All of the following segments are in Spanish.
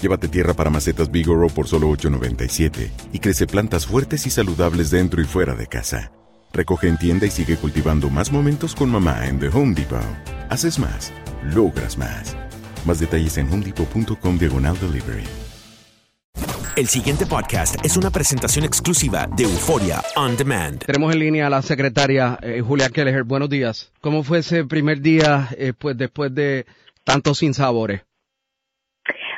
Llévate tierra para macetas Bigoro por solo $8.97 y crece plantas fuertes y saludables dentro y fuera de casa. Recoge en tienda y sigue cultivando más momentos con mamá en The Home Depot. Haces más, logras más. Más detalles en homedepot.com diagonal delivery. El siguiente podcast es una presentación exclusiva de Euforia On Demand. Tenemos en línea a la secretaria eh, Julia Kelleher. Buenos días. ¿Cómo fue ese primer día eh, pues, después de tantos sinsabores?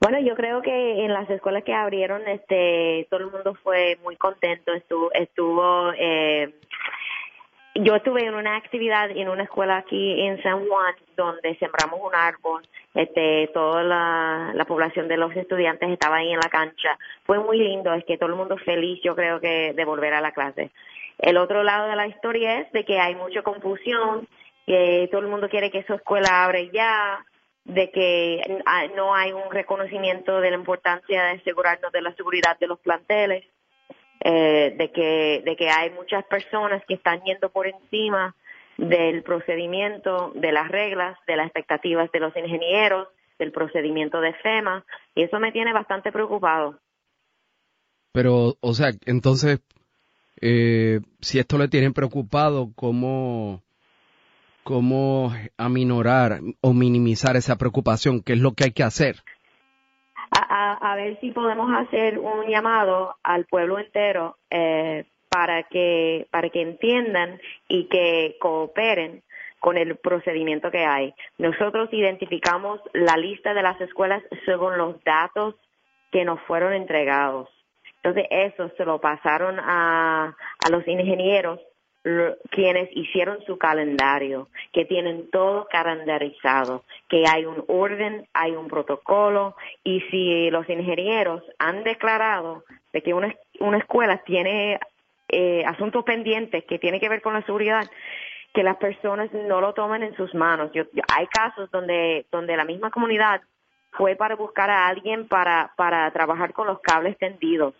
Bueno, yo creo que en las escuelas que abrieron, este, todo el mundo fue muy contento. Estuvo, estuvo eh, yo estuve en una actividad en una escuela aquí en San Juan donde sembramos un árbol. Este, toda la, la población de los estudiantes estaba ahí en la cancha. Fue muy lindo, es que todo el mundo feliz, yo creo que de volver a la clase. El otro lado de la historia es de que hay mucha confusión, que todo el mundo quiere que su escuela abre ya, de que no hay un reconocimiento de la importancia de asegurarnos de la seguridad de los planteles, eh, de que de que hay muchas personas que están yendo por encima del procedimiento, de las reglas, de las expectativas de los ingenieros, del procedimiento de FEMA, y eso me tiene bastante preocupado. Pero, o sea, entonces, eh, si esto le tiene preocupado, ¿cómo, cómo aminorar o minimizar esa preocupación, qué es lo que hay que hacer. A, ver si podemos hacer un llamado al pueblo entero eh, para que para que entiendan y que cooperen con el procedimiento que hay. Nosotros identificamos la lista de las escuelas según los datos que nos fueron entregados. Entonces eso se lo pasaron a, a los ingenieros quienes hicieron su calendario, que tienen todo calendarizado, que hay un orden, hay un protocolo, y si los ingenieros han declarado de que una, una escuela tiene eh, asuntos pendientes que tienen que ver con la seguridad, que las personas no lo tomen en sus manos. Hay casos donde, donde la misma comunidad fue para buscar a alguien para, para trabajar con los cables tendidos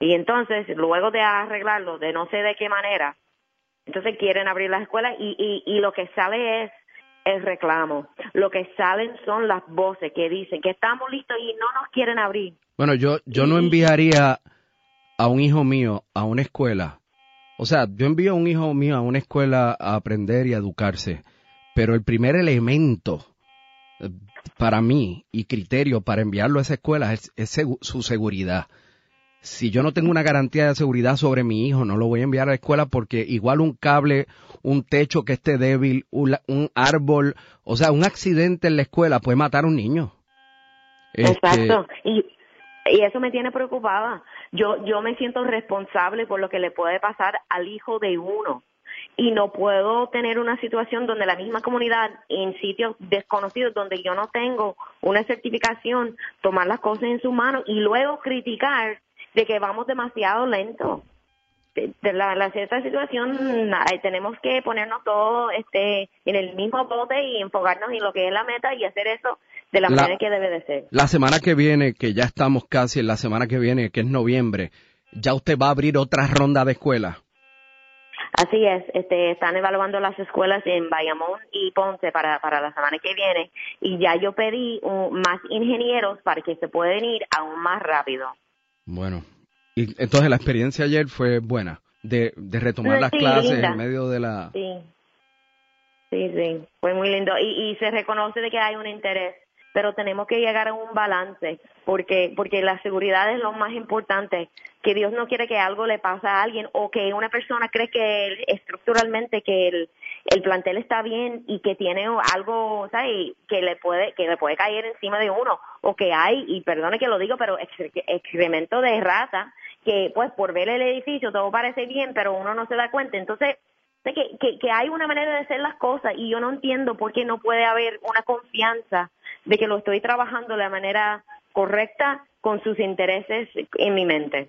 y entonces, luego de arreglarlo de no sé de qué manera, entonces quieren abrir las escuelas y, y, y lo que sale es el reclamo. Lo que salen son las voces que dicen que estamos listos y no nos quieren abrir. Bueno, yo, yo no enviaría a un hijo mío a una escuela. O sea, yo envío a un hijo mío a una escuela a aprender y a educarse. Pero el primer elemento eh, para mí y criterio para enviarlo a esa escuela es, es su seguridad si yo no tengo una garantía de seguridad sobre mi hijo, no lo voy a enviar a la escuela porque igual un cable, un techo que esté débil, un, árbol, o sea, un accidente en la escuela puede matar a un niño. Este, Exacto. Y, y eso me tiene preocupada. Yo, yo me siento responsable por lo que le puede pasar al hijo de uno y no puedo tener una situación donde la misma comunidad en sitios desconocidos donde yo no tengo una certificación tomar las cosas en su mano y luego criticar de que vamos demasiado lento. De, la, la, cierta situación tenemos que ponernos todos este, en el mismo bote y enfocarnos en lo que es la meta y hacer eso de la, manera que debe de ser. La semana que viene, que ya estamos casi en la semana que viene, que es noviembre, ya usted va a abrir otra ronda de escuelas. Así es, este, están evaluando las escuelas en Bayamón y Ponce para, para la semana que viene y ya yo pedí más ingenieros para que se puedan ir aún más rápido. Bueno, y entonces la experiencia ayer fue buena, de, de retomar las clases en medio de la... Sí, sí, sí, fue muy lindo. Y, y se reconoce de que hay un interés pero tenemos que llegar a un balance porque porque la seguridad es lo más importante que Dios no quiere que algo le pase a alguien o que una persona cree que estructuralmente que el, el plantel está bien y que tiene algo ¿sabes? que le puede que le puede caer encima de uno o que hay y perdone que lo digo pero excremento de rata que pues por ver el edificio todo parece bien pero uno no se da cuenta entonces que, que, que hay una manera de hacer las cosas y yo no entiendo por qué no puede haber una confianza de que lo estoy trabajando de la manera correcta con sus intereses en mi mente.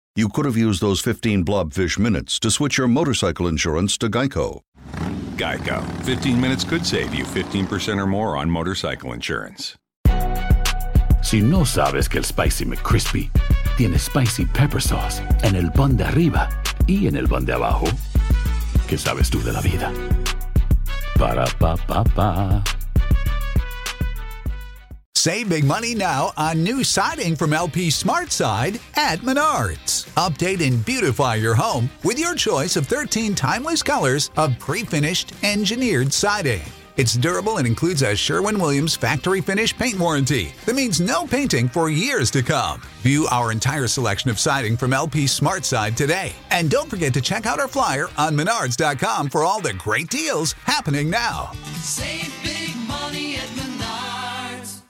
you could have used those 15 blobfish minutes to switch your motorcycle insurance to Geico. Geico. 15 minutes could save you 15% or more on motorcycle insurance. Si no sabes que el Spicy McCrispy tiene Spicy Pepper Sauce en el pan de arriba y en el pan de abajo, ¿qué sabes tú de la vida? Para, pa, pa, pa. Save big money now on new siding from LP Smart Side at Menards. Update and beautify your home with your choice of 13 timeless colors of pre finished engineered siding. It's durable and includes a Sherwin Williams factory finish paint warranty that means no painting for years to come. View our entire selection of siding from LP Smart Side today. And don't forget to check out our flyer on menards.com for all the great deals happening now. Save big money at Menards.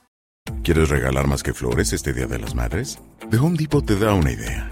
¿Quieres regalar más que flores este Día de las Madres? The Home Depot te da una idea.